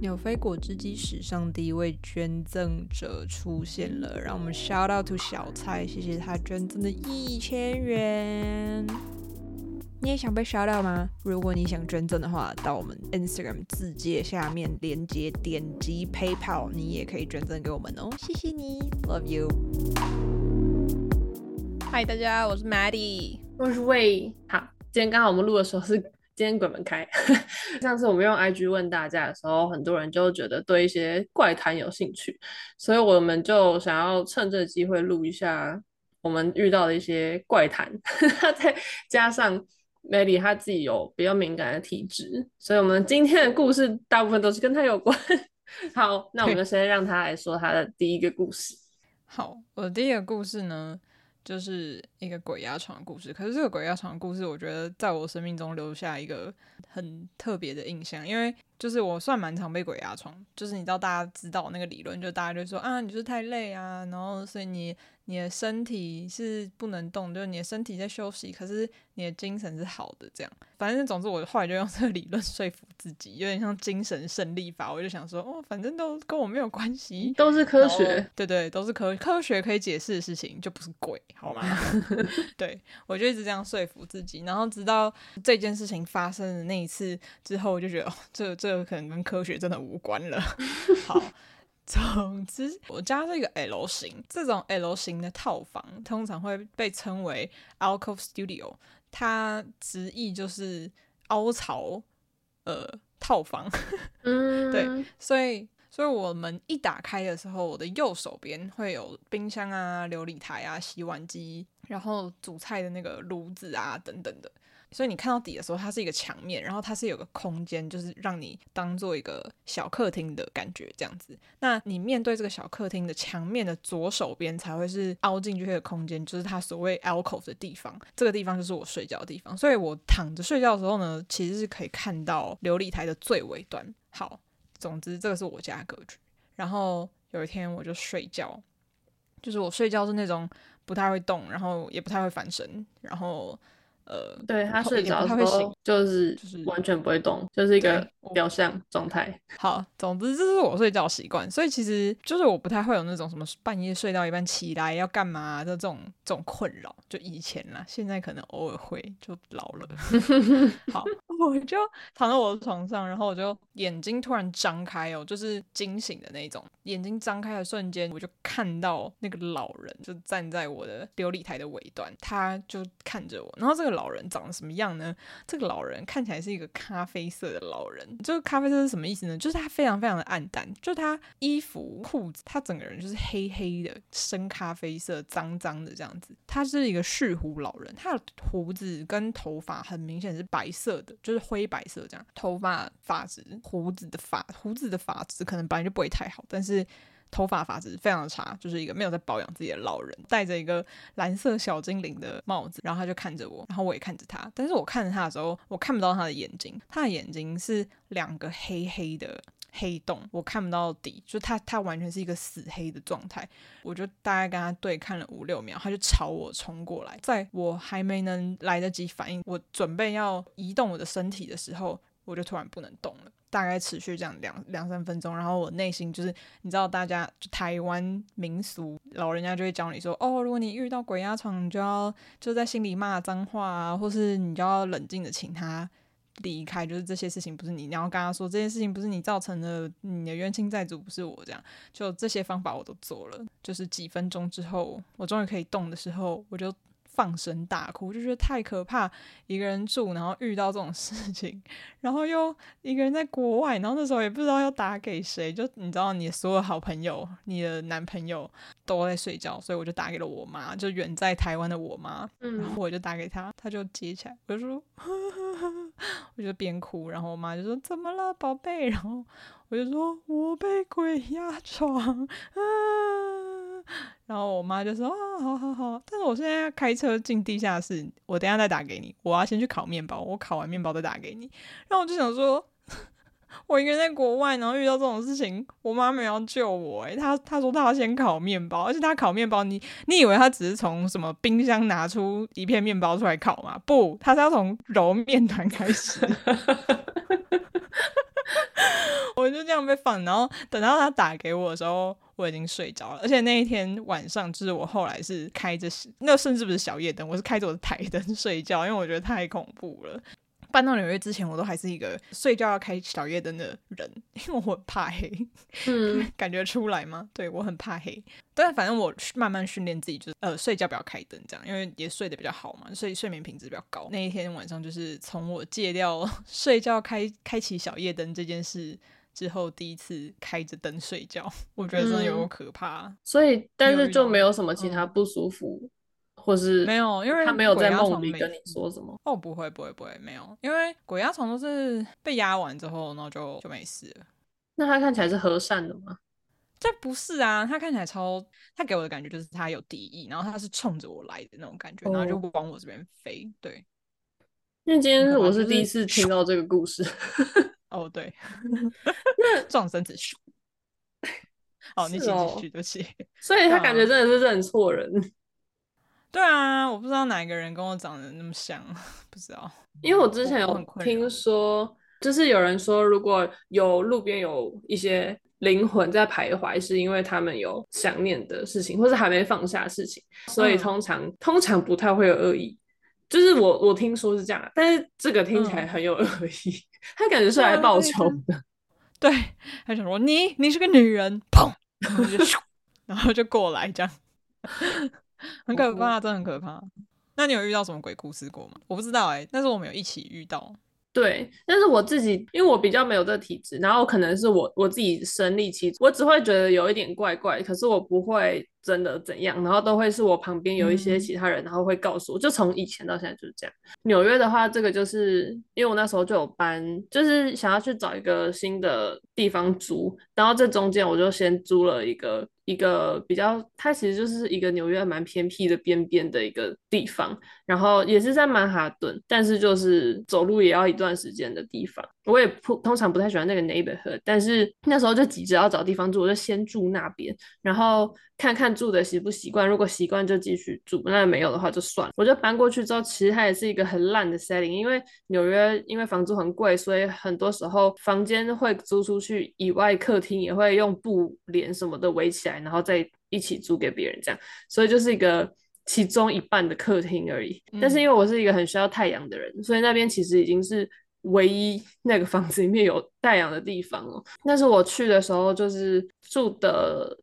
纽菲果汁机史上第一位捐赠者出现了，让我们 shout out to 小蔡，谢谢他捐赠的一千元。你也想被 shout out 吗？如果你想捐赠的话，到我们 Instagram 字介下面链接点击 PayPal，你也可以捐赠给我们哦。谢谢你，Love you。嗨，大家，我是 Maddie，我是 Wei。好，今天刚好我们录的时候是。今天鬼门开，上次我们用 IG 问大家的时候，很多人就觉得对一些怪谈有兴趣，所以我们就想要趁这个机会录一下我们遇到的一些怪谈，再加上 Maddie 他自己有比较敏感的体质，所以我们今天的故事大部分都是跟他有关。好，那我们先让他来说他的第一个故事。好，我的第一个故事呢，就是一个鬼压床的故事，可是这个鬼压床的故事，我觉得在我生命中留下一个很特别的印象，因为就是我算蛮常被鬼压床，就是你知道大家知道那个理论，就大家就说啊，你就是太累啊，然后所以你。你的身体是不能动，就是你的身体在休息，可是你的精神是好的，这样。反正总之，我后来就用这个理论 说服自己，有点像精神胜利法。我就想说，哦，反正都跟我没有关系，都是科学，对对，都是科科学可以解释的事情，就不是鬼，好吗？对，我就一直这样说服自己，然后直到这件事情发生的那一次之后，我就觉得，哦，这这个可能跟科学真的无关了。好。总之，我家是一个 L 型，这种 L 型的套房通常会被称为 alcove studio，它直译就是凹槽呃套房。嗯，对，所以所以我们一打开的时候，我的右手边会有冰箱啊、流理台啊、洗碗机，然后煮菜的那个炉子啊等等的。所以你看到底的时候，它是一个墙面，然后它是有个空间，就是让你当做一个小客厅的感觉这样子。那你面对这个小客厅的墙面的左手边才会是凹进去的空间，就是它所谓 alcove 的地方。这个地方就是我睡觉的地方。所以我躺着睡觉的时候呢，其实是可以看到琉璃台的最尾端。好，总之这个是我家的格局。然后有一天我就睡觉，就是我睡觉是那种不太会动，然后也不太会翻身，然后。呃，对，他睡着他会醒就是就是完全不会动，就是一个雕像状态。好，总之这是我睡觉习惯，所以其实就是我不太会有那种什么半夜睡到一半起来要干嘛的这种这种困扰。就以前啦，现在可能偶尔会，就老了。好，我就躺在我的床上，然后我就眼睛突然张开哦，就是惊醒的那种。眼睛张开的瞬间，我就看到那个老人就站在我的琉璃台的尾端，他就看着我，然后这个。老人长得什么样呢？这个老人看起来是一个咖啡色的老人。这个咖啡色是什么意思呢？就是他非常非常的暗淡，就他衣服裤子，他整个人就是黑黑的、深咖啡色、脏脏的这样子。他是一个蓄胡老人，他的胡子跟头发很明显是白色的，就是灰白色这样。头发发质、胡子的发、胡子的发质可能本来就不会太好，但是。头发发质非常的差，就是一个没有在保养自己的老人，戴着一个蓝色小精灵的帽子，然后他就看着我，然后我也看着他，但是我看着他的时候，我看不到他的眼睛，他的眼睛是两个黑黑的黑洞，我看不到底，就他他完全是一个死黑的状态，我就大概跟他对看了五六秒，他就朝我冲过来，在我还没能来得及反应，我准备要移动我的身体的时候，我就突然不能动了。大概持续这样两两三分钟，然后我内心就是，你知道，大家就台湾民俗，老人家就会教你说，哦，如果你遇到鬼压床，你就要就在心里骂脏话啊，或是你就要冷静的请他离开，就是这些事情不是你，你要跟他说这件事情不是你造成的，你的冤亲债主不是我这样，就这些方法我都做了，就是几分钟之后，我终于可以动的时候，我就。放声大哭，就觉得太可怕，一个人住，然后遇到这种事情，然后又一个人在国外，然后那时候也不知道要打给谁，就你知道，你所有好朋友、你的男朋友都在睡觉，所以我就打给了我妈，就远在台湾的我妈，然后我就打给她，她就接起来，我就说，呵呵呵，我就边哭，然后我妈就说怎么了，宝贝，然后我就说我被鬼压床，啊。然后我妈就说：“啊，好好好，但是我现在要开车进地下室，我等下再打给你。我要先去烤面包，我烤完面包再打给你。”然后我就想说，我一个人在国外，然后遇到这种事情，我妈没有救我。诶，她她说她要先烤面包，而且她烤面包，你你以为她只是从什么冰箱拿出一片面包出来烤吗？不，她是要从揉面团开始。我就这样被放。然后等到他打给我的时候，我已经睡着了。而且那一天晚上，就是我后来是开着，那甚至不是小夜灯，我是开着我的台灯 睡觉，因为我觉得太恐怖了。搬到纽约之前，我都还是一个睡觉要开小夜灯的人，因为我很怕黑。嗯，感觉出来吗？对，我很怕黑。但反正我慢慢训练自己，就是呃睡觉不要开灯，这样，因为也睡得比较好嘛，所以睡眠品质比较高。那一天晚上，就是从我戒掉 睡觉开开启小夜灯这件事之后，第一次开着灯睡觉，我觉得真的有点可怕。嗯。所以，但是就没有什么其他不舒服。嗯或是没有，因为他没有在梦里跟你说什么。哦，不会，不会，不会，没有，因为鬼压床都是被压完之后，然后就就没事了。那他看起来是和善的吗？这不是啊，他看起来超，他给我的感觉就是他有敌意，然后他是冲着我来的那种感觉，然后就往我这边飞。对，因为今天我是第一次听到这个故事。哦，对，那 撞身子咻。哦，你继续，对不起。所以他感觉真的是认错人。对啊，我不知道哪个人跟我长得那么像，不知道。因为我之前有听说，就是有人说，如果有路边有一些灵魂在徘徊，是因为他们有想念的事情，或是还没放下的事情，所以通常、嗯、通常不太会有恶意。就是我我听说是这样，但是这个听起来很有恶意，嗯、他感觉是来报仇的。对，他想说你你是个女人，砰，然后就 然后就过来这样。很可怕，哦、真的很可怕。那你有遇到什么鬼故事过吗？我不知道哎、欸，但是我们有一起遇到。对，但是我自己，因为我比较没有这体质，然后可能是我我自己身历其境，我只会觉得有一点怪怪，可是我不会真的怎样，然后都会是我旁边有一些其他人，嗯、然后会告诉我，就从以前到现在就是这样。纽约的话，这个就是因为我那时候就有搬，就是想要去找一个新的地方租，然后这中间我就先租了一个。一个比较，它其实就是一个纽约蛮偏僻的边边的一个地方，然后也是在曼哈顿，但是就是走路也要一段时间的地方。我也不通常不太喜欢那个 neighborhood，但是那时候就急着要找地方住，我就先住那边，然后看看住的习不习惯。如果习惯就继续住，那没有的话就算了。我就搬过去之后，其实它也是一个很烂的 setting，因为纽约因为房租很贵，所以很多时候房间会租出去以外，客厅也会用布帘什么的围起来，然后再一起租给别人这样，所以就是一个其中一半的客厅而已。但是因为我是一个很需要太阳的人，所以那边其实已经是。唯一那个房子里面有太阳的地方哦，但是我去的时候就是住的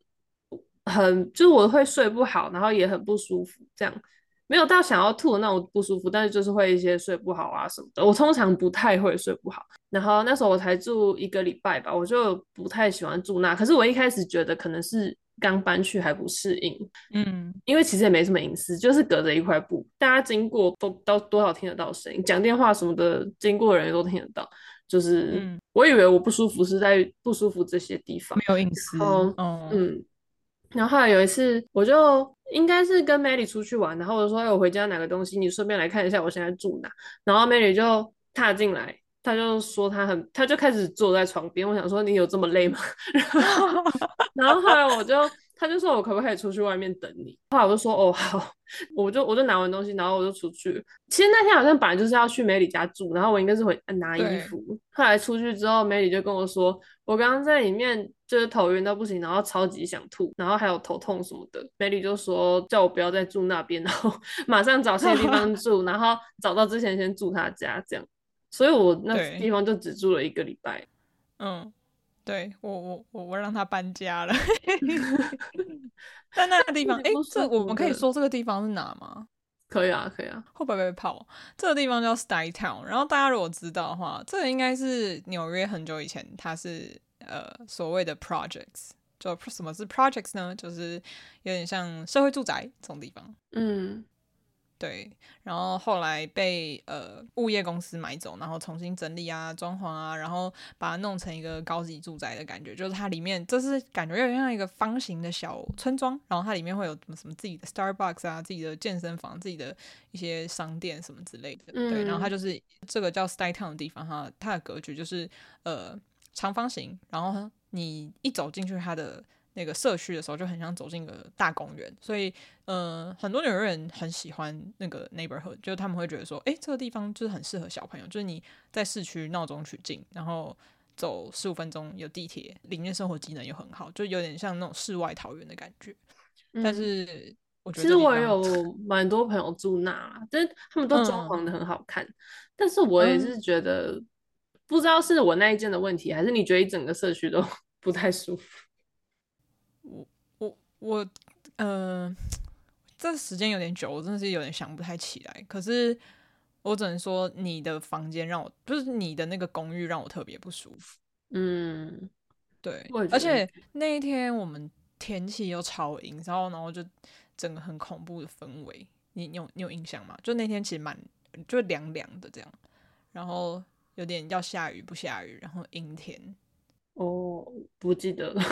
很，就是我会睡不好，然后也很不舒服，这样没有到想要吐的那种不舒服，但是就是会一些睡不好啊什么的。我通常不太会睡不好，然后那时候我才住一个礼拜吧，我就不太喜欢住那。可是我一开始觉得可能是。刚搬去还不适应，嗯，因为其实也没什么隐私，就是隔着一块布，大家经过都都多少听得到声音，讲电话什么的，经过的人都听得到。就是，嗯，我以为我不舒服是在不舒服这些地方，没有隐私。哦，嗯，然后后来有一次，我就应该是跟 Mary 出去玩，然后我就说，哎，我回家拿个东西，你顺便来看一下我现在住哪。然后 Mary 就踏进来。他就说他很，他就开始坐在床边。我想说你有这么累吗？然后然后后来我就，他就说我可不可以出去外面等你？后来我就说哦好，我就我就拿完东西，然后我就出去。其实那天好像本来就是要去梅里家住，然后我应该是回拿衣服。后来出去之后，梅里就跟我说，我刚刚在里面就是头晕到不行，然后超级想吐，然后还有头痛什么的。梅里就说叫我不要再住那边，然后 马上找新的地方住，然后找到之前先住他家这样。所以我那地方就只住了一个礼拜。嗯，对我我我我让他搬家了。但那个地方，哎、欸，这我们可以说这个地方是哪吗？可以啊，可以啊。会不会被泡？这个地方叫 Stuytown。然后大家如果知道的话，这个应该是纽约很久以前，它是呃所谓的 projects。就什么是 projects 呢？就是有点像社会住宅这种地方。嗯。对，然后后来被呃物业公司买走，然后重新整理啊、装潢啊，然后把它弄成一个高级住宅的感觉。就是它里面，这是感觉有点像一个方形的小村庄，然后它里面会有什么什么自己的 Starbucks 啊、自己的健身房、自己的一些商店什么之类的。对，然后它就是这个叫 Stay Town 的地方，哈，它的格局就是呃长方形，然后你一走进去，它的。那个社区的时候就很像走进个大公园，所以呃，很多纽约人很喜欢那个 neighborhood，就是他们会觉得说，诶，这个地方就是很适合小朋友，就是你在市区闹中取静，然后走十五分钟有地铁，里面生活机能又很好，就有点像那种世外桃源的感觉。嗯、但是我觉得，其实我有蛮多朋友住那，就是他们都装潢的很好看，嗯、但是我也是觉得、嗯、不知道是我那一间的问题，还是你觉得一整个社区都 不太舒服？我我我，嗯、呃，这时间有点久，我真的是有点想不太起来。可是。我只能说，你的房间让我，就是你的那个公寓让我特别不舒服。嗯，对，而且那一天我们天气又超阴，然后然后就整个很恐怖的氛围。你你有你有印象吗？就那天其实蛮就凉凉的这样，然后有点要下雨不下雨，然后阴天。哦，不记得了。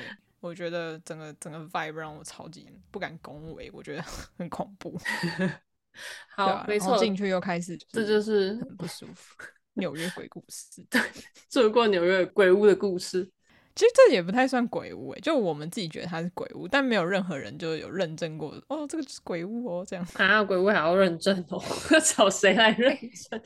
对，我觉得整个整个 vibe 让我超级不敢恭维，我觉得 很恐怖。好，啊、没错，进去又开始，这就是很不舒服。纽约鬼故事，对，做过纽约鬼屋的故事。其实这也不太算鬼屋诶，就我们自己觉得它是鬼屋，但没有任何人就有认证过。哦，这个是鬼屋哦，这样啊，鬼屋还要认证哦？找谁来认证？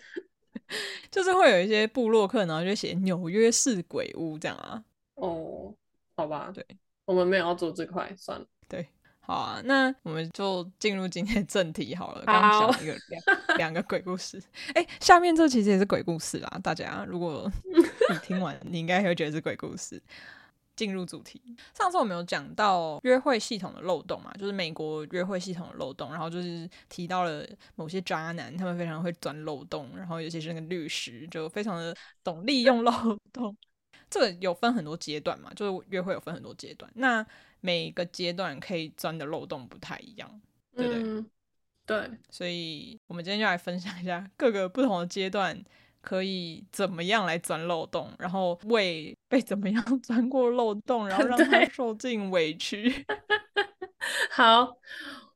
就是会有一些部落客，然后就写纽约市鬼屋这样啊。哦，好吧，对，我们没有要做这块，算了，对。好啊，那我们就进入今天的正题好了。刚刚讲一个两两个鬼故事，哎、欸，下面这其实也是鬼故事啦。大家如果 你听完，你应该会觉得是鬼故事。进入主题，上次我们有讲到约会系统的漏洞嘛，就是美国约会系统的漏洞，然后就是提到了某些渣男，他们非常会钻漏洞，然后尤其是那个律师，就非常的懂利用漏洞。这个有分很多阶段嘛，就是约会有分很多阶段，那每个阶段可以钻的漏洞不太一样，对不对？嗯，对，所以我们今天就来分享一下各个不同的阶段可以怎么样来钻漏洞，然后为被怎么样 钻过漏洞，然后 让他受尽委屈。好。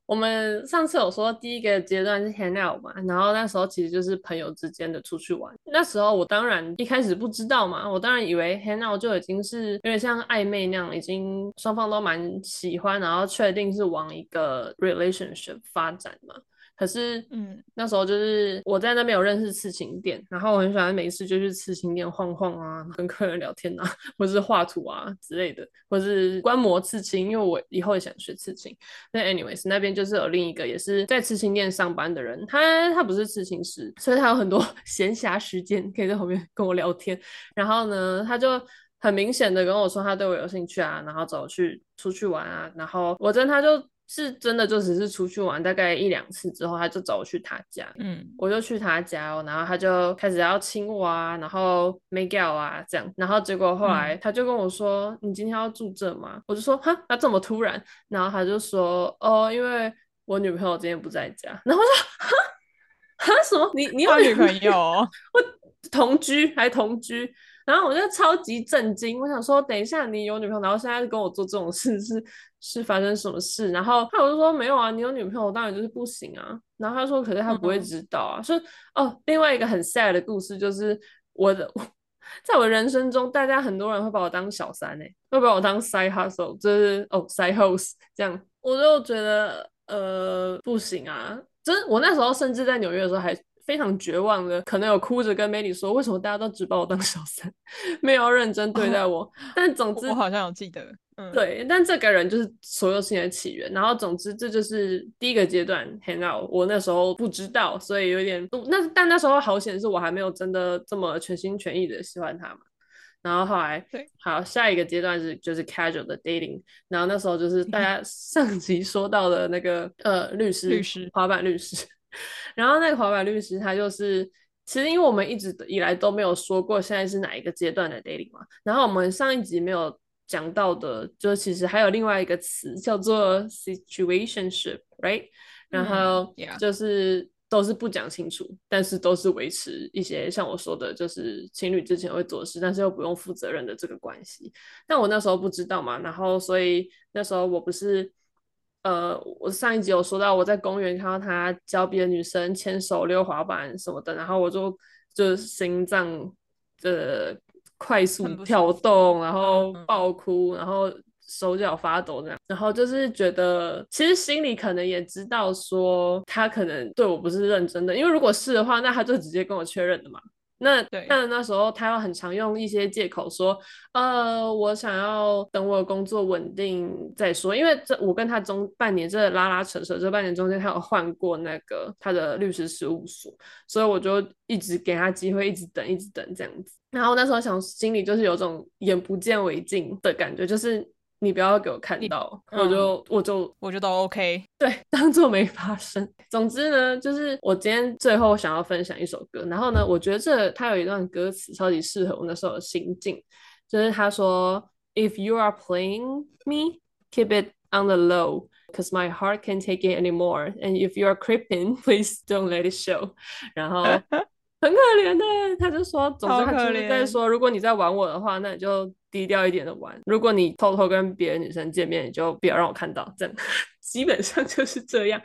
我们上次有说第一个阶段是 hang out 嘛，然后那时候其实就是朋友之间的出去玩。那时候我当然一开始不知道嘛，我当然以为 hang out 就已经是有点像暧昧那样，已经双方都蛮喜欢，然后确定是往一个 relationship 发展嘛。可是，嗯，那时候就是我在那边有认识刺青店，然后我很喜欢每次就去刺青店晃晃啊，跟客人聊天啊，或是画图啊之类的，或是观摩刺青，因为我以后也想学刺青。那 anyways，那边就是有另一个也是在刺青店上班的人，他他不是刺青师，所以他有很多 闲暇时间可以在旁边跟我聊天。然后呢，他就很明显的跟我说他对我有兴趣啊，然后找我去出去玩啊，然后我真他就。是真的，就只是出去玩，大概一两次之后，他就找我去他家，嗯，我就去他家哦，然后他就开始要亲我啊，然后 make out 啊这样，然后结果后来他就跟我说：“嗯、你今天要住这吗？”我就说：“哈，那这么突然？”然后他就说：“哦，因为我女朋友今天不在家。”然后我说：“哈，哈什么？你你有女朋友？我同居还同居？”然后我就超级震惊，我想说：“等一下，你有女朋友，然后现在跟我做这种事是？”是发生什么事？然后他我就说没有啊，你有女朋友，当然就是不行啊。然后他说，可是他不会知道啊。说、嗯、哦，另外一个很 sad 的故事就是我的，在我人生中，大家很多人会把我当小三诶、欸，会把我当 side hustle，就是哦 side host 这样，我就觉得呃不行啊。真，我那时候甚至在纽约的时候还。非常绝望的，可能有哭着跟梅里说：“为什么大家都只把我当小三，没有认真对待我？”哦、但总之，我好像有记得，嗯，对。但这个人就是所有事情的起源。然后，总之，这就是第一个阶段。hang out，我那时候不知道，所以有点那，但那时候好险是我还没有真的这么全心全意的喜欢他嘛。然后后来，对，好，下一个阶段是就是 casual 的 dating。然后那时候就是大家 上集说到的那个呃律师，律师，滑板律师。然后那个滑板律师，他就是其实因为我们一直以来都没有说过现在是哪一个阶段的 dating 嘛，然后我们上一集没有讲到的，就其实还有另外一个词叫做 situationship，right？然后就是都是不讲清楚，但是都是维持一些像我说的，就是情侣之前会做事，但是又不用负责任的这个关系。但我那时候不知道嘛，然后所以那时候我不是。呃，我上一集有说到，我在公园看到他教别的女生牵手溜滑板什么的，然后我就就心脏的快速跳动，然后爆哭，然后手脚发抖这样，然后就是觉得其实心里可能也知道说他可能对我不是认真的，因为如果是的话，那他就直接跟我确认的嘛。那对但那时候他又很常用一些借口说，呃，我想要等我的工作稳定再说，因为这我跟他中半年这拉拉扯扯，这半年中间他有换过那个他的律师事务所，所以我就一直给他机会，一直等，一直等这样子。然后那时候想心里就是有种眼不见为净的感觉，就是。你不要给我看到，嗯、我就我就我觉得 OK，对，当做没发生。总之呢，就是我今天最后想要分享一首歌，然后呢，我觉得这它有一段歌词超级适合我那时候的心境，就是他说：“If you are playing me, keep it on the low, cause my heart can't take it anymore. And if you are creeping, please don't let it show。”然后很可怜的，他就说，总之他就是在说，如果你在玩我的话，那你就。低调一点的玩，如果你偷偷跟别的女生见面，你就不要让我看到，这样 基本上就是这样。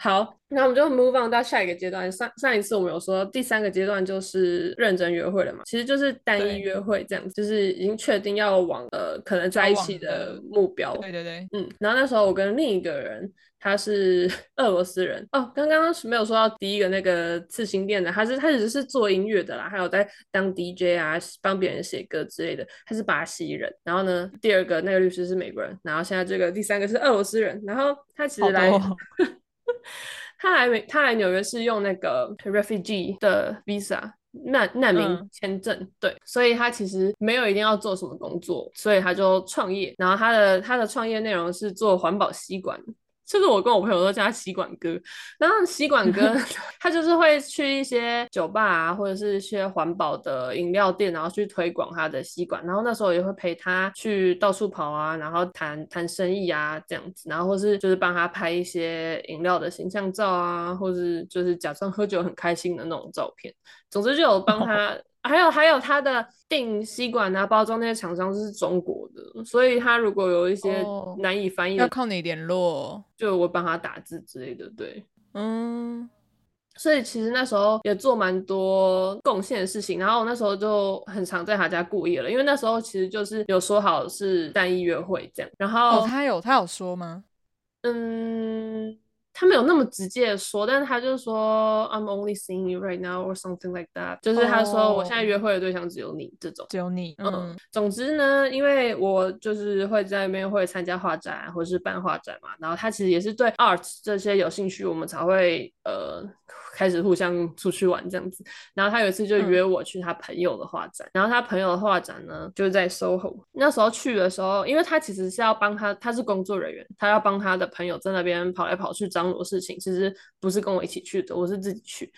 好，那我们就 move on 到下一个阶段。上上一次我们有说第三个阶段就是认真约会了嘛，其实就是单一约会这样，就是已经确定要往呃可能在一起的目标。对对对，嗯。然后那时候我跟另一个人。他是 俄罗斯人哦，刚刚没有说到第一个那个刺青店的，他是他只是做音乐的啦，还有在当 DJ 啊，帮别人写歌之类的，他是巴西人。然后呢，第二个那个律师是美国人，然后现在这个第三个是俄罗斯人。然后他其实来，他来美，他来纽约是用那个 refugee 的 visa 难难民签证，嗯、对，所以他其实没有一定要做什么工作，所以他就创业。然后他的他的创业内容是做环保吸管。就是我跟我朋友都叫他吸管哥，然后吸管哥 他就是会去一些酒吧啊，或者是一些环保的饮料店，然后去推广他的吸管。然后那时候也会陪他去到处跑啊，然后谈谈生意啊这样子，然后或是就是帮他拍一些饮料的形象照啊，或是就是假装喝酒很开心的那种照片。总之就有帮他。Oh. 还有还有，他的订吸管啊、包装那些厂商是中国的，所以他如果有一些难以翻译，要靠你联络，就我帮他打字之类的。对，嗯，所以其实那时候也做蛮多贡献的事情，然后我那时候就很常在他家过夜了，因为那时候其实就是有说好是单一约会这样。然后、哦、他有他有说吗？嗯。他没有那么直接的说，但是他就说 I'm only seeing you right now or something like that，就是他说我现在约会的对象只有你这种，只有你。嗯，嗯，总之呢，因为我就是会在那边会参加画展或者是办画展嘛，然后他其实也是对 art 这些有兴趣，我们才会呃。开始互相出去玩这样子，然后他有一次就约我去他朋友的画展，嗯、然后他朋友的画展呢就是在 SOHO。那时候去的时候，因为他其实是要帮他，他是工作人员，他要帮他的朋友在那边跑来跑去张罗事情，其实不是跟我一起去的，我是自己去。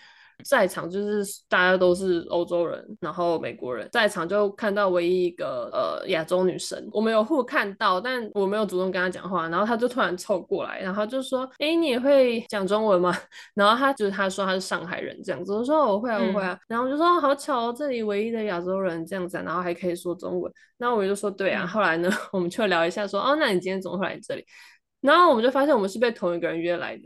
在场就是大家都是欧洲人，然后美国人，在场就看到唯一一个呃亚洲女生，我们有互看到，但我没有主动跟她讲话，然后她就突然凑过来，然后就说：“哎、欸，你也会讲中文吗？” 然后她就是她说她是上海人这样子，我说我会啊我会啊，嗯、然后我就说好巧哦，这里唯一的亚洲人这样子，然后还可以说中文，那我就说对啊，后来呢 我们就聊一下说哦，那你今天怎么会来这里？然后我们就发现我们是被同一个人约来的，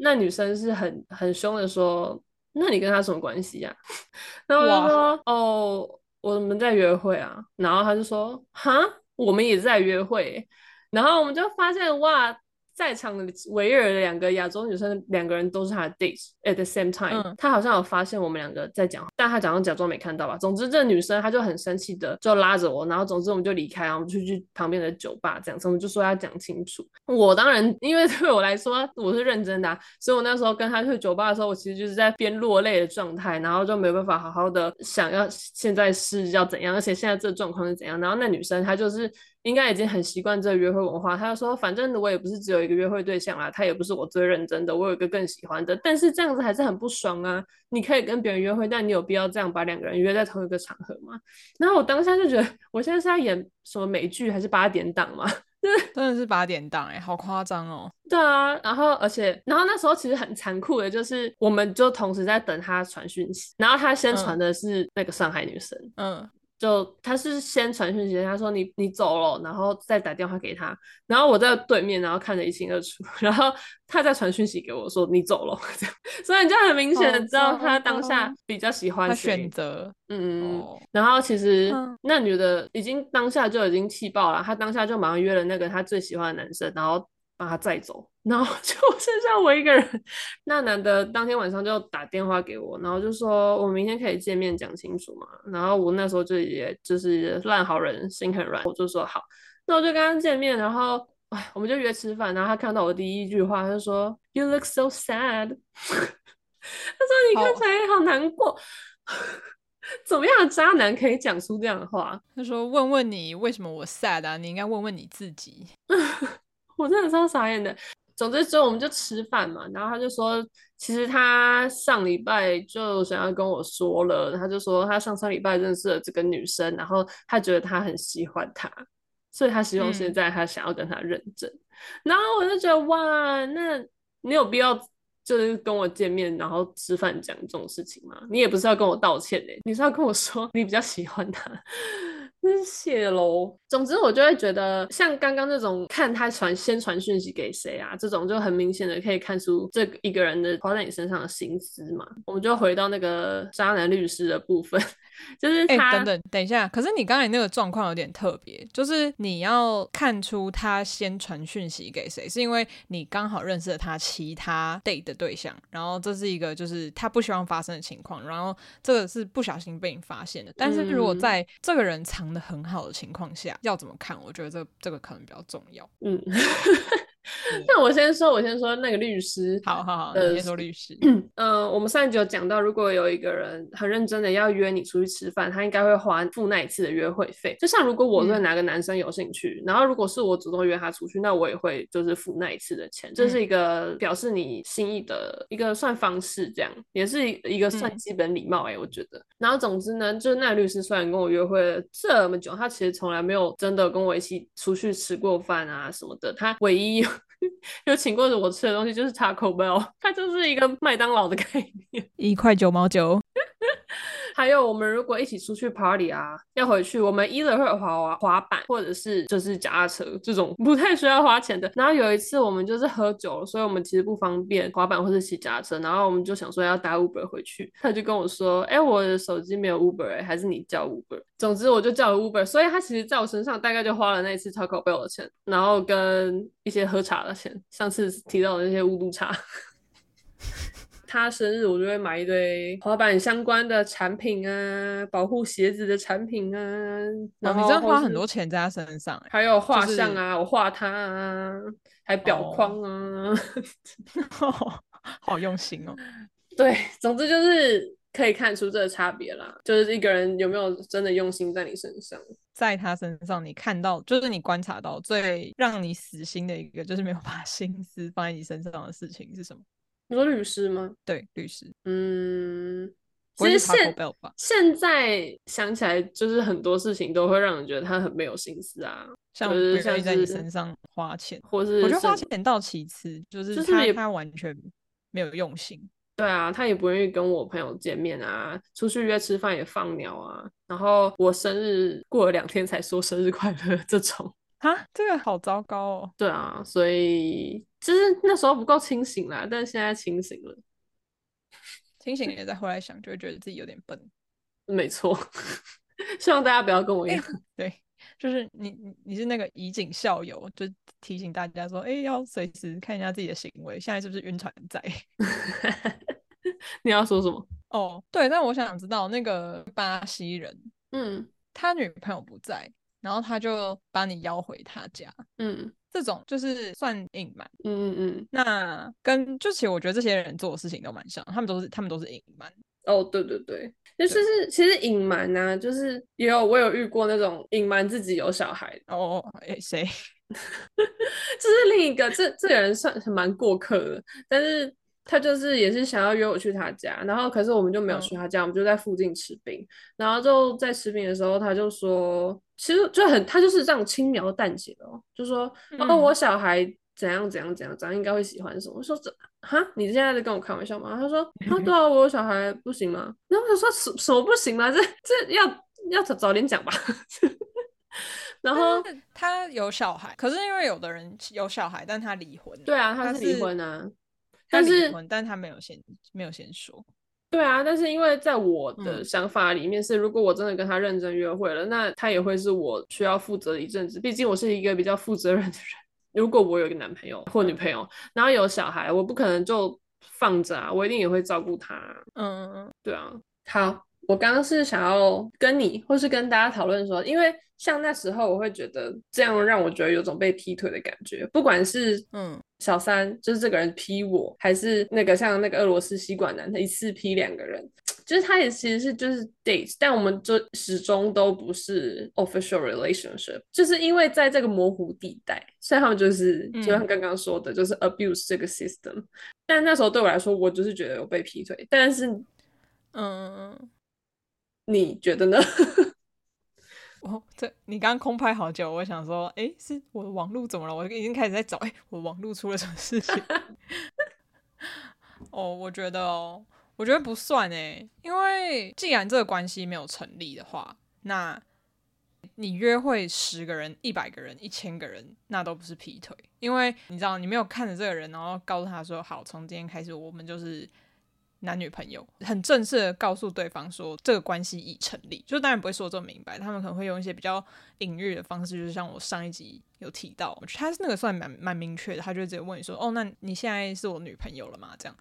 那女生是很很凶的说。那你跟他什么关系呀？然后我就说哦，我们在约会啊。然后他就说哈，我们也在约会。然后我们就发现哇。在场的唯二的两个亚洲女生，两个人都是她的 date at the same time。嗯、他好像有发现我们两个在讲话，但她假装假装没看到吧。总之，这女生她就很生气的就拉着我，然后总之我们就离开，然后我们就去旁边的酒吧这样子。我们就说要讲清楚。我当然，因为 对我来说我是认真的、啊，所以我那时候跟她去酒吧的时候，我其实就是在边落泪的状态，然后就没办法好好的想要现在是要怎样，而且现在这状况是怎样。然后那女生她就是。应该已经很习惯这个约会文化。他就说：“反正我也不是只有一个约会对象啦，他也不是我最认真的，我有一个更喜欢的。但是这样子还是很不爽啊！你可以跟别人约会，但你有必要这样把两个人约在同一个场合吗？”然后我当下就觉得，我现在是在演什么美剧还是八点档吗？真的是八点档哎、欸，好夸张哦！对啊，然后而且，然后那时候其实很残酷的，就是我们就同时在等他传讯息，然后他先传的是那个上海女生，嗯。嗯就他是先传讯息，他说你你走了，然后再打电话给他，然后我在对面，然后看得一清二楚，然后他再传讯息给我说你走了，这样，所以你就很明显的知道他当下比较喜欢选择，嗯，哦、然后其实那女的已经当下就已经气爆了，她当下就马上约了那个她最喜欢的男生，然后把他载走，然后 就剩下我一个人。那男的当天晚上就打电话给我，然后就说我明天可以见面讲清楚嘛。然后我那时候就也就是烂好人心很软，我就说好，那我就跟他见面，然后哎，我们就约吃饭。然后他看到我第一句话，他就说 You look so sad。他说你看起来好难过。怎么样的渣男可以讲出这样的话？他说：“问问你为什么我 sad 啊？你应该问问你自己。”我真的超傻眼的。总之之后我们就吃饭嘛，然后他就说，其实他上礼拜就想要跟我说了，他就说他上上礼拜认识了这个女生，然后他觉得他很喜欢她，所以他希望现在他想要跟她认真。嗯、然后我就觉得哇，那你有必要？就是跟我见面，然后吃饭讲这种事情吗，你也不是要跟我道歉嘞，你是要跟我说你比较喜欢他，真是谢喽。总之我就会觉得，像刚刚那种看他传先传讯息给谁啊，这种就很明显的可以看出这一个人的花在你身上的心思嘛。我们就回到那个渣男律师的部分。就是哎、欸、等等等一下，可是你刚才那个状况有点特别，就是你要看出他先传讯息给谁，是因为你刚好认识了他其他 date 的对象，然后这是一个就是他不希望发生的情况，然后这个是不小心被你发现的。但是如果在这个人藏的很好的情况下，嗯、要怎么看？我觉得这、这个可能比较重要。嗯。那我先说，我先说那个律师。好好好，呃、你先说律师。嗯、呃，我们上一集有讲到，如果有一个人很认真的要约你出去吃饭，他应该会花付那一次的约会费。就像如果我对哪个男生有兴趣，嗯、然后如果是我主动约他出去，那我也会就是付那一次的钱。这是一个表示你心意的一个算方式，这样也是一个算基本礼貌哎、欸，我觉得。嗯、然后总之呢，就是那律师虽然跟我约会了这么久，他其实从来没有真的跟我一起出去吃过饭啊什么的。他唯一。有请过我吃的东西就是 Taco Bell，它就是一个麦当劳的概念，一块九毛九。还有，我们如果一起出去 party 啊，要回去，我们 either 会滑滑板，或者是就是脚踏车这种不太需要花钱的。然后有一次我们就是喝酒，所以我们其实不方便滑板或者骑脚踏车。然后我们就想说要搭 Uber 回去，他就跟我说：“哎、我的手机没有 Uber，还是你叫 Uber。”总之我就叫了 Uber，所以他其实在我身上大概就花了那一次 Taco Bell 的钱，然后跟一些喝茶的钱，上次提到的那些乌龙茶。他生日，我就会买一堆滑板相关的产品啊，保护鞋子的产品啊。然后、哦、你真的花很多钱在他身上，还有画像啊，就是、我画他啊，还表框啊，哦、好用心哦。对，总之就是可以看出这个差别啦，就是一个人有没有真的用心在你身上，在他身上你看到，就是你观察到最让你死心的一个，就是没有把心思放在你身上的事情是什么？你说律师吗？对，律师。嗯，其实现现在想起来，就是很多事情都会让人觉得他很没有心思啊，像是像在你身上花钱，或是我觉得花钱到其次，就是他就是他完全没有用心。对啊，他也不愿意跟我朋友见面啊，出去约吃饭也放鸟啊，然后我生日过了两天才说生日快乐这种。啊，这个好糟糕哦。对啊，所以就是那时候不够清醒啦，但是现在清醒了，清醒也再回来想，就会觉得自己有点笨。没错，希望大家不要跟我一样。欸、对，就是你你你是那个以儆效尤，就提醒大家说，哎、欸，要随时看一下自己的行为，现在是不是晕船在？你要说什么？哦，对，但我想知道那个巴西人，嗯，他女朋友不在。然后他就把你邀回他家，嗯，这种就是算隐瞒，嗯嗯嗯。那跟就其实我觉得这些人做的事情都蛮像，他们都是他们都是隐瞒。哦，对对对，就是是其实隐瞒呢，就是也有我有遇过那种隐瞒自己有小孩。哦，哎，谁？这是另一个，这这个人算是蛮过客的，但是。他就是也是想要约我去他家，然后可是我们就没有去他家，嗯、我们就在附近吃冰。然后就在吃冰的时候，他就说，其实就很他就是这样轻描淡写的哦，就说，哦、我小孩怎样怎样怎样，怎样应该会喜欢什么。我说这哈，你现在在跟我开玩笑吗？他说，啊对啊，我有小孩不行吗？然后他说什什么不行吗？这这要要早早点讲吧。然后他有小孩，可是因为有的人有小孩，但他离婚。对啊，他是离婚啊。但是，但他没有先没有先说。对啊，但是因为在我的想法里面是，如果我真的跟他认真约会了，嗯、那他也会是我需要负责的一阵子。毕竟我是一个比较负责任的人。如果我有一个男朋友或女朋友，然后有小孩，我不可能就放着啊，我一定也会照顾他。嗯嗯嗯，对啊。好，我刚刚是想要跟你或是跟大家讨论说，因为像那时候我会觉得这样让我觉得有种被劈腿的感觉，不管是嗯小三就是这个人劈我，还是那个像那个俄罗斯吸管男他一次劈两个人。就是他也其实是就是 date，但我们就始终都不是 official relationship，就是因为在这个模糊地带，所以他们就是就像刚刚说的，嗯、就是 abuse 这个 system。但那时候对我来说，我就是觉得有被劈腿。但是，嗯，你觉得呢？哦，这你刚刚空拍好久，我想说，哎，是我的网络怎么了？我已经开始在找，哎，我网络出了什么事情？哦，我觉得哦。我觉得不算诶，因为既然这个关系没有成立的话，那你约会十个人、一百个人、一千个人，那都不是劈腿，因为你知道你没有看着这个人，然后告诉他说好，从今天开始我们就是男女朋友，很正式的告诉对方说这个关系已成立，就当然不会说这么明白，他们可能会用一些比较隐喻的方式，就是像我上一集有提到，他是那个算蛮蛮明确的，他就直接问你说哦，那你现在是我女朋友了吗？这样。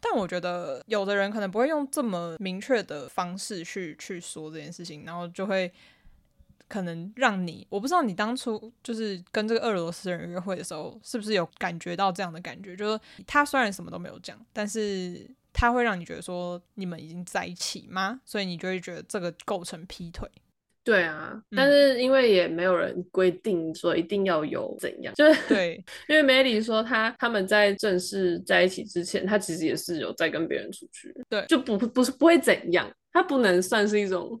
但我觉得有的人可能不会用这么明确的方式去去说这件事情，然后就会可能让你，我不知道你当初就是跟这个俄罗斯人约会的时候，是不是有感觉到这样的感觉？就是他虽然什么都没有讲，但是他会让你觉得说你们已经在一起吗？所以你就会觉得这个构成劈腿。对啊，但是因为也没有人规定说一定要有怎样，嗯、就是 对，因为梅里说他他们在正式在一起之前，他其实也是有在跟别人出去，对，就不不是不会怎样，他不能算是一种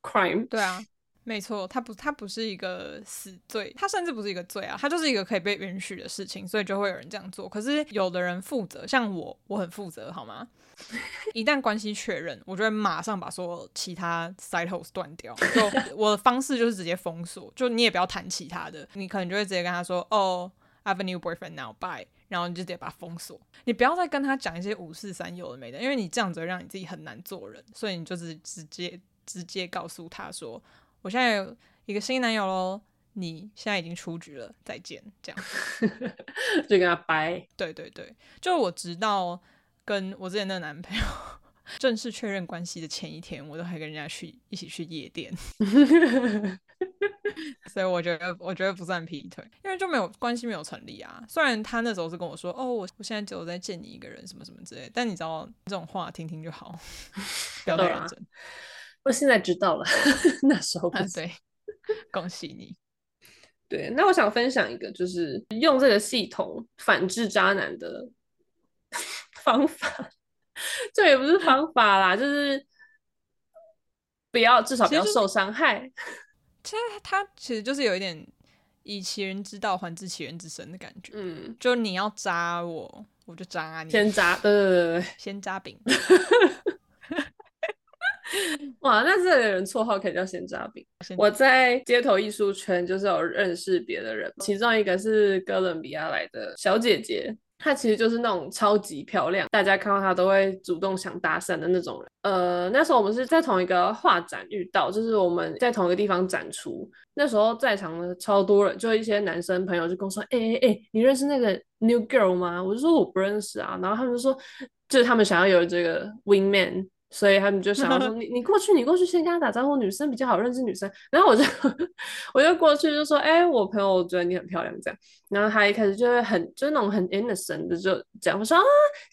crime，对啊。没错，他不，他不是一个死罪，他甚至不是一个罪啊，他就是一个可以被允许的事情，所以就会有人这样做。可是有的人负责，像我，我很负责，好吗？一旦关系确认，我就会马上把所有其他 side hoes 断掉。就 我的方式就是直接封锁，就你也不要谈其他的，你可能就会直接跟他说，哦，I have a new boyfriend now，bye，然后你就直接把他封锁，你不要再跟他讲一些五四三有的没的，因为你这样子会让你自己很难做人，所以你就是直接直接告诉他说。我现在有一个新男友喽，你现在已经出局了，再见，这样 就跟他掰。对对对，就我直到跟我之前的男朋友正式确认关系的前一天，我都还跟人家去一起去夜店，所以我觉得我觉得不算劈腿，因为就没有关系没有成立啊。虽然他那时候是跟我说，哦，我我现在只有在见你一个人，什么什么之类，但你知道这种话听听就好，不要太认真。我现在知道了，那时候不对，恭喜你。对，那我想分享一个，就是用这个系统反制渣男的 方法。这也不是方法啦，就是不要，至少不要受伤害。其实他其实就是有一点以其人之道还治其人之身的感觉。嗯，就你要扎我，我就扎你。先扎，对对对对，先扎饼。哇，那这个人绰号可以叫“鲜渣饼”。我在街头艺术圈就是有认识别的人，其中一个是哥伦比亚来的小姐姐，她其实就是那种超级漂亮，大家看到她都会主动想搭讪的那种人。呃，那时候我们是在同一个画展遇到，就是我们在同一个地方展出，那时候在场的超多人，就一些男生朋友就跟我说：“哎哎哎，你认识那个 New Girl 吗？”我就说我不认识啊，然后他们就说，就是他们想要有这个 Wingman。所以他们就想要说 你你过去你过去先跟他打招呼，女生比较好认识女生。然后我就 我就过去就说，哎、欸，我朋友觉得你很漂亮这样。然后他一开始就会很就那种很 innocent 的就讲，我说啊，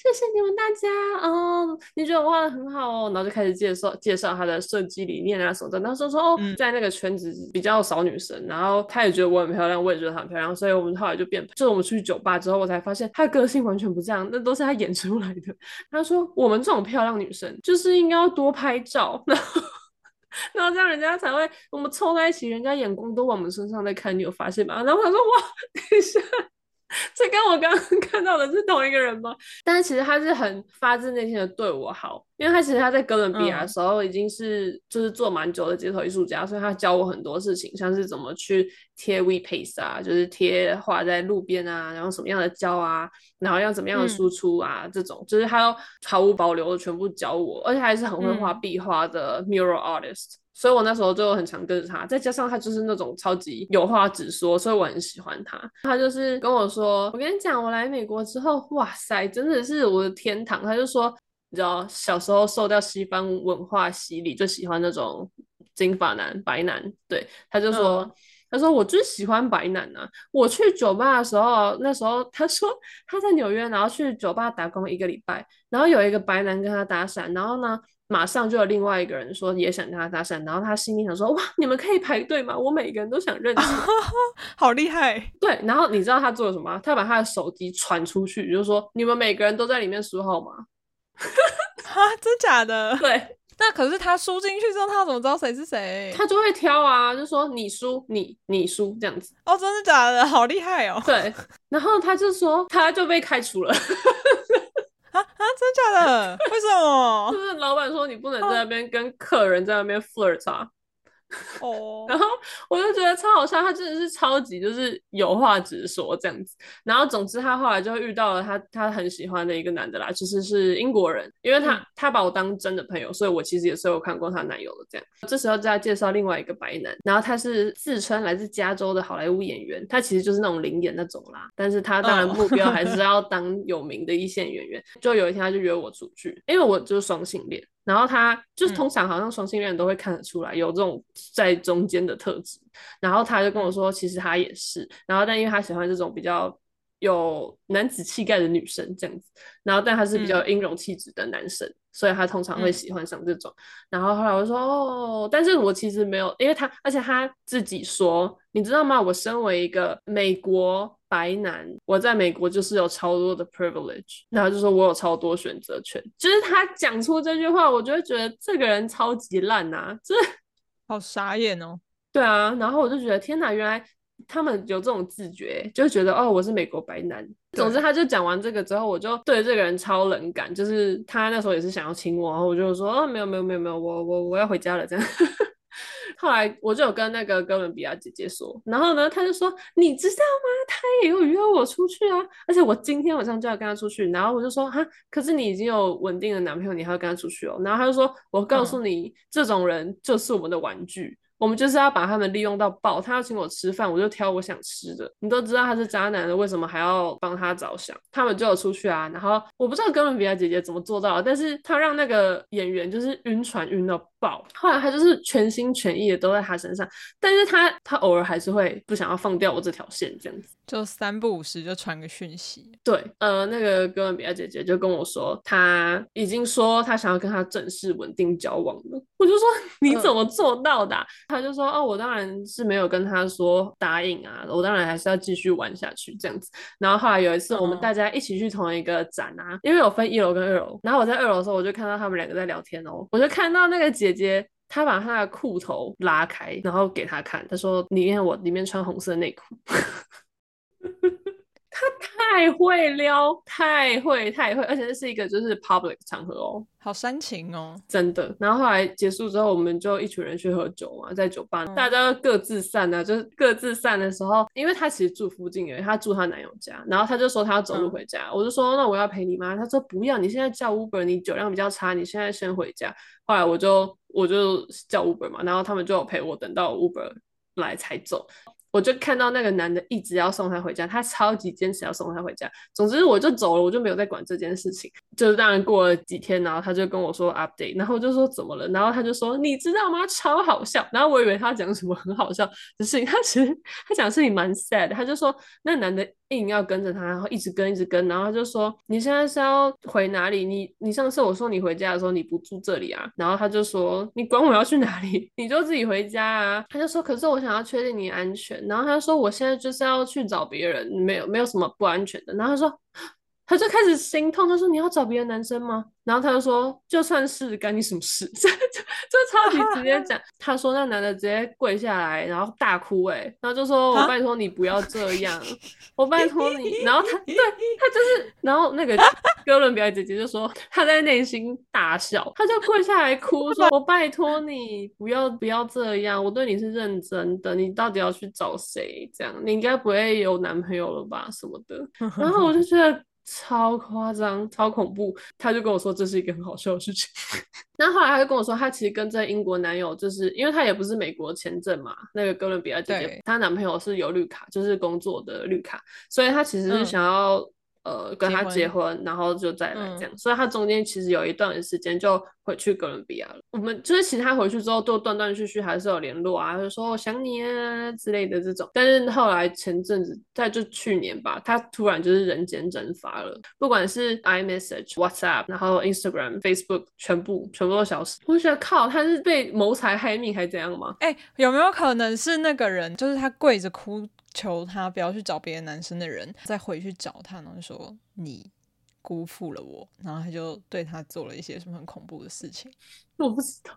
谢谢你们大家哦，你觉得我画的很好哦。然后就开始介绍介绍他的设计理念啊什么的。然后说说哦，在那个圈子比较少女生，然后他也觉得我很漂亮，我也觉得她很漂亮。所以我们后来就变，就是我们出去酒吧之后，我才发现他的个性完全不这样，那都是他演出来的。他说我们这种漂亮女生就是。是应该要多拍照，然后，然后这样人家才会，我们凑在一起，人家眼光都往我们身上在看，你有发现吗？然后他说：“哇，等一下。” 这跟我刚刚 看到的是同一个人吗？但是其实他是很发自内心的对我好，因为他其实他在哥伦比亚的时候已经是就是做蛮久的街头艺术家，所以他教我很多事情，像是怎么去贴 We Paste 啊，就是贴画在路边啊，然后什么样的胶啊，然后要怎么样的输出啊，嗯、这种就是他都毫无保留的全部教我，而且还是很会画壁画的 mural artist。所以我那时候就很常跟着他。再加上他就是那种超级有话直说，所以我很喜欢他。他就是跟我说：“我跟你讲，我来美国之后，哇塞，真的是我的天堂。”他就说：“你知道，小时候受到西方文化洗礼，就喜欢那种金发男、白男。”对，他就说。嗯他说：“我最喜欢白男啊！我去酒吧的时候，那时候他说他在纽约，然后去酒吧打工一个礼拜，然后有一个白男跟他搭讪，然后呢，马上就有另外一个人说也想跟他搭讪，然后他心里想说：哇，你们可以排队吗？我每个人都想认识，好厉害！对，然后你知道他做了什么？他把他的手机传出去，就是说你们每个人都在里面输号码，哈，真假的？对。”那可是他输进去之后，他怎么知道谁是谁？他就会挑啊，就说你输，你你输这样子。哦，真的假的？好厉害哦。对，然后他就说他就被开除了。啊啊，真的假的？为什么？就是老板说你不能在那边跟客人在那边 flirt 啊。哦，然后我就觉得超好笑，他真的是超级就是有话直说这样子。然后总之他后来就遇到了他他很喜欢的一个男的啦，其实是英国人，因为他、嗯、他把我当真的朋友，所以我其实也是有看过他男友的这样。这时候再介绍另外一个白男，然后他是自称来自加州的好莱坞演员，他其实就是那种零演那种啦，但是他当然目标还是 要当有名的一线演员。就有一天他就约我出去，因为我就是双性恋。然后他就是通常好像双性恋都会看得出来有这种在中间的特质，然后他就跟我说，其实他也是，然后但因为他喜欢这种比较有男子气概的女生这样子，然后但他是比较阴柔气质的男生，所以他通常会喜欢上这种。然后后来我就说哦，但是我其实没有，因为他而且他自己说，你知道吗？我身为一个美国。白男，我在美国就是有超多的 privilege，然后就说我有超多选择权，就是他讲出这句话，我就会觉得这个人超级烂呐，这好傻眼哦。对啊，然后我就觉得天哪，原来他们有这种自觉，就觉得哦，我是美国白男。总之，他就讲完这个之后，我就对这个人超冷感，就是他那时候也是想要亲我，然后我就说哦，没有没有没有没有，我我我要回家了这样。后来我就有跟那个哥伦比亚姐姐说，然后呢，她就说，你知道吗？她也有约我出去啊，而且我今天晚上就要跟她出去。然后我就说，哈，可是你已经有稳定的男朋友，你还要跟他出去哦？然后她就说，我告诉你，嗯、这种人就是我们的玩具。我们就是要把他们利用到爆。他要请我吃饭，我就挑我想吃的。你都知道他是渣男了，为什么还要帮他着想？他们就有出去啊。然后我不知道哥伦比亚姐姐怎么做到的，但是他让那个演员就是晕船晕到爆。后来他就是全心全意的都在他身上，但是他他偶尔还是会不想要放掉我这条线，这样子。就三不五时就传个讯息。对，呃，那个哥伦比亚姐姐就跟我说，他已经说他想要跟他正式稳定交往了。我就说你怎么做到的啊？嗯他就说：“哦，我当然是没有跟他说答应啊，我当然还是要继续玩下去这样子。然后后来有一次，我们大家一起去同一个展啊，因为有分一楼跟二楼。然后我在二楼的时候，我就看到他们两个在聊天哦，我就看到那个姐姐姐，她把她的裤头拉开，然后给她看，她说里面我里面穿红色内裤。” 他太会撩，太会，太会，而且这是一个就是 public 场合哦，好煽情哦，真的。然后后来结束之后，我们就一群人去喝酒嘛，在酒吧，大家各自散啊，就是各自散的时候，因为他其实住附近而已，他住他男友家，然后他就说他要走路回家，嗯、我就说那我要陪你吗？他说不要，你现在叫 Uber，你酒量比较差，你现在先回家。后来我就我就叫 Uber 嘛，然后他们就陪我等到 Uber 来才走。我就看到那个男的一直要送她回家，他超级坚持要送她回家。总之我就走了，我就没有再管这件事情。就是当然过了几天，然后他就跟我说 update，然后我就说怎么了？然后他就说你知道吗？超好笑。然后我以为他讲什么很好笑的事情，他其实他讲的事情蛮 sad。他就说那男的硬要跟着他，然后一直跟一直跟，然后他就说你现在是要回哪里？你你上次我送你回家的时候你不住这里啊？然后他就说你管我要去哪里？你就自己回家啊。他就说可是我想要确定你安全。然后他说：“我现在就是要去找别人，没有没有什么不安全的。”然后他说。他就开始心痛，他说：“你要找别的男生吗？”然后他就说：“就算是，干你什么事？” 就就超级直接讲。他说那男的直接跪下来，然后大哭，哎，然后就说：“我拜托你不要这样，我拜托你。”然后他对他就是，然后那个哥伦比亚姐姐就说他在内心大笑，他就跪下来哭说：“我拜托你不要不要这样，我对你是认真的，你到底要去找谁？这样你应该不会有男朋友了吧什么的。”然后我就觉得。超夸张、超恐怖。他就跟我说这是一个很好笑的事情。那后来他就跟我说，他其实跟这英国男友，就是因为他也不是美国签证嘛，那个哥伦比亚姐姐，她男朋友是有绿卡，就是工作的绿卡，所以他其实是想要、嗯。呃，跟他结婚，然后就再来这样，嗯、所以他中间其实有一段时间就回去哥伦比亚了。我们就是其实他回去之后都断断续续还是有联络啊，就说我想你啊之类的这种。但是后来前阵子在就去年吧，他突然就是人间蒸发了，不管是 iMessage、WhatsApp，然后 Instagram、Facebook，全部全部都消失。我觉得靠，他是被谋财害命还是怎样吗？哎、欸，有没有可能是那个人，就是他跪着哭？求他不要去找别的男生的人，再回去找他，然后就说你辜负了我，然后他就对他做了一些什么很恐怖的事情。我不知道，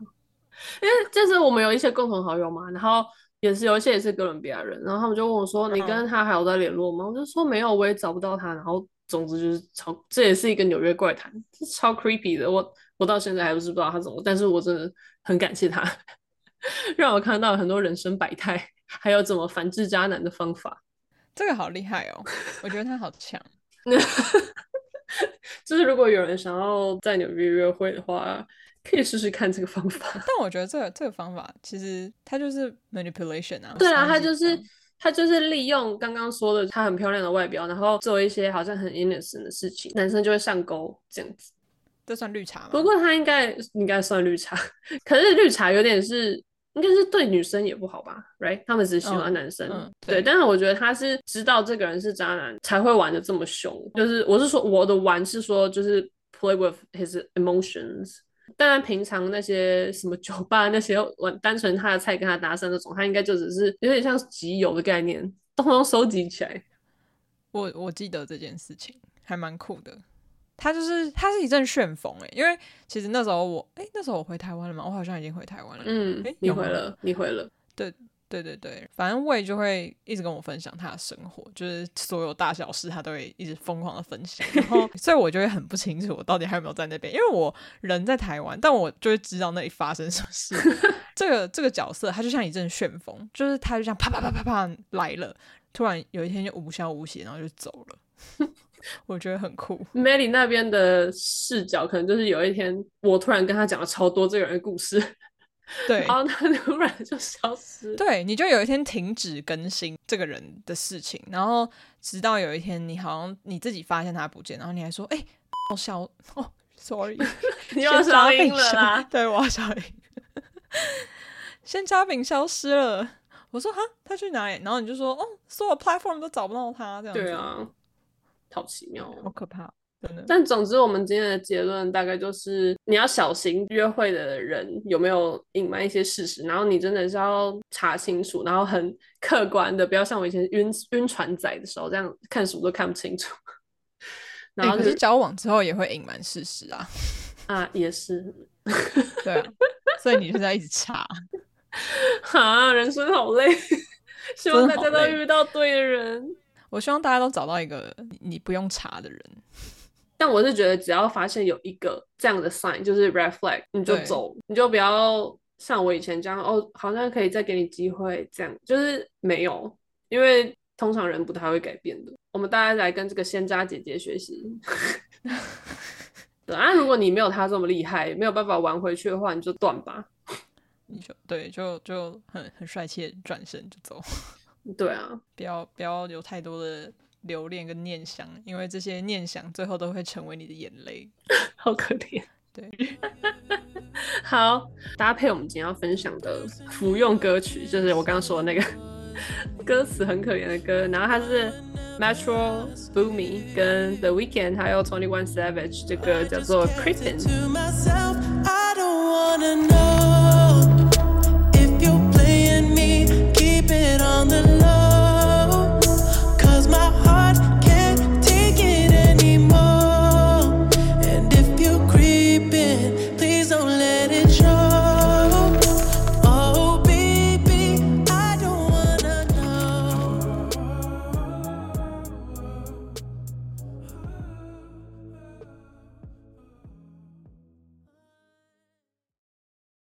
因为就是我们有一些共同好友嘛，然后也是有一些也是哥伦比亚人，然后他们就问我说：“你跟他还有在联络吗？”我就说没有，我也找不到他。然后总之就是超，这也是一个纽约怪谈，超 creepy 的。我我到现在还不是不知道他怎么，但是我真的很感谢他，让我看到很多人生百态。还有怎么反制渣男的方法，这个好厉害哦！我觉得他好强。就是如果有人想要在纽约约会的话，可以试试看这个方法。但我觉得这个这个方法其实它就是 manipulation 啊。对啊，他就是他就是利用刚刚说的他很漂亮的外表，然后做一些好像很 innocent 的事情，男生就会上钩这样子。这算绿茶吗？不过他应该应该算绿茶，可是绿茶有点是。应该是对女生也不好吧，right？他们只喜欢男生，嗯嗯、对。对，但是我觉得他是知道这个人是渣男，才会玩的这么凶。就是我是说我的玩是说就是 play with his emotions。当然平常那些什么酒吧那些玩单纯他的菜跟他搭讪那种，他应该就只是有点像集邮的概念，通通收集起来。我我记得这件事情还蛮酷的。他就是他是一阵旋风哎，因为其实那时候我哎、欸、那时候我回台湾了嘛，我好像已经回台湾了。嗯，哎、欸，你回了，你回了。对对对对，反正魏就会一直跟我分享他的生活，就是所有大小事他都会一直疯狂的分享。然后，所以我就会很不清楚我到底还有没有在那边，因为我人在台湾，但我就会知道那里发生什么事。这个这个角色他就像一阵旋风，就是他就像啪啪啪啪啪来了，突然有一天就无消无息，然后就走了。我觉得很酷。Melly 那边的视角，可能就是有一天，我突然跟他讲了超多这个人的故事，对，然后他突然就消失。对，你就有一天停止更新这个人的事情，然后直到有一天，你好像你自己发现他不见，然后你还说：“哎、欸，我消哦，sorry，你要消音了啦。”对，我要消音。鲜渣饼消失了，我说：“哈，他去哪里？”然后你就说：“哦，所有 platform 都找不到他。”这样子。对啊。好奇妙，好可怕，真的。但总之，我们今天的结论大概就是，你要小心约会的人有没有隐瞒一些事实，然后你真的是要查清楚，然后很客观的，不要像我以前晕晕船仔的时候这样看什么都看不清楚。然后、可是交往之后也会隐瞒事实啊，啊，也是，对啊，所以你是在一直查，啊，人生好累，希望大家都遇到对的人。我希望大家都找到一个你不用查的人，但我是觉得只要发现有一个这样的 sign，就是 red flag，你就走，你就不要像我以前这样哦，好像可以再给你机会，这样就是没有，因为通常人不太会改变的。我们大家来跟这个仙渣姐姐学习。对啊，如果你没有她这么厉害，没有办法玩回去的话，你就断吧。你就对，就就很很帅气的转身就走。对啊，不要不要有太多的留恋跟念想，因为这些念想最后都会成为你的眼泪，好可怜。对，好，搭配我们今天要分享的服用歌曲，就是我刚刚说的那个 歌词很可怜的歌，然后它是 Metro Boomin 跟 The Weeknd 还有 Twenty One Savage，这个叫做 Creepin'。on the low.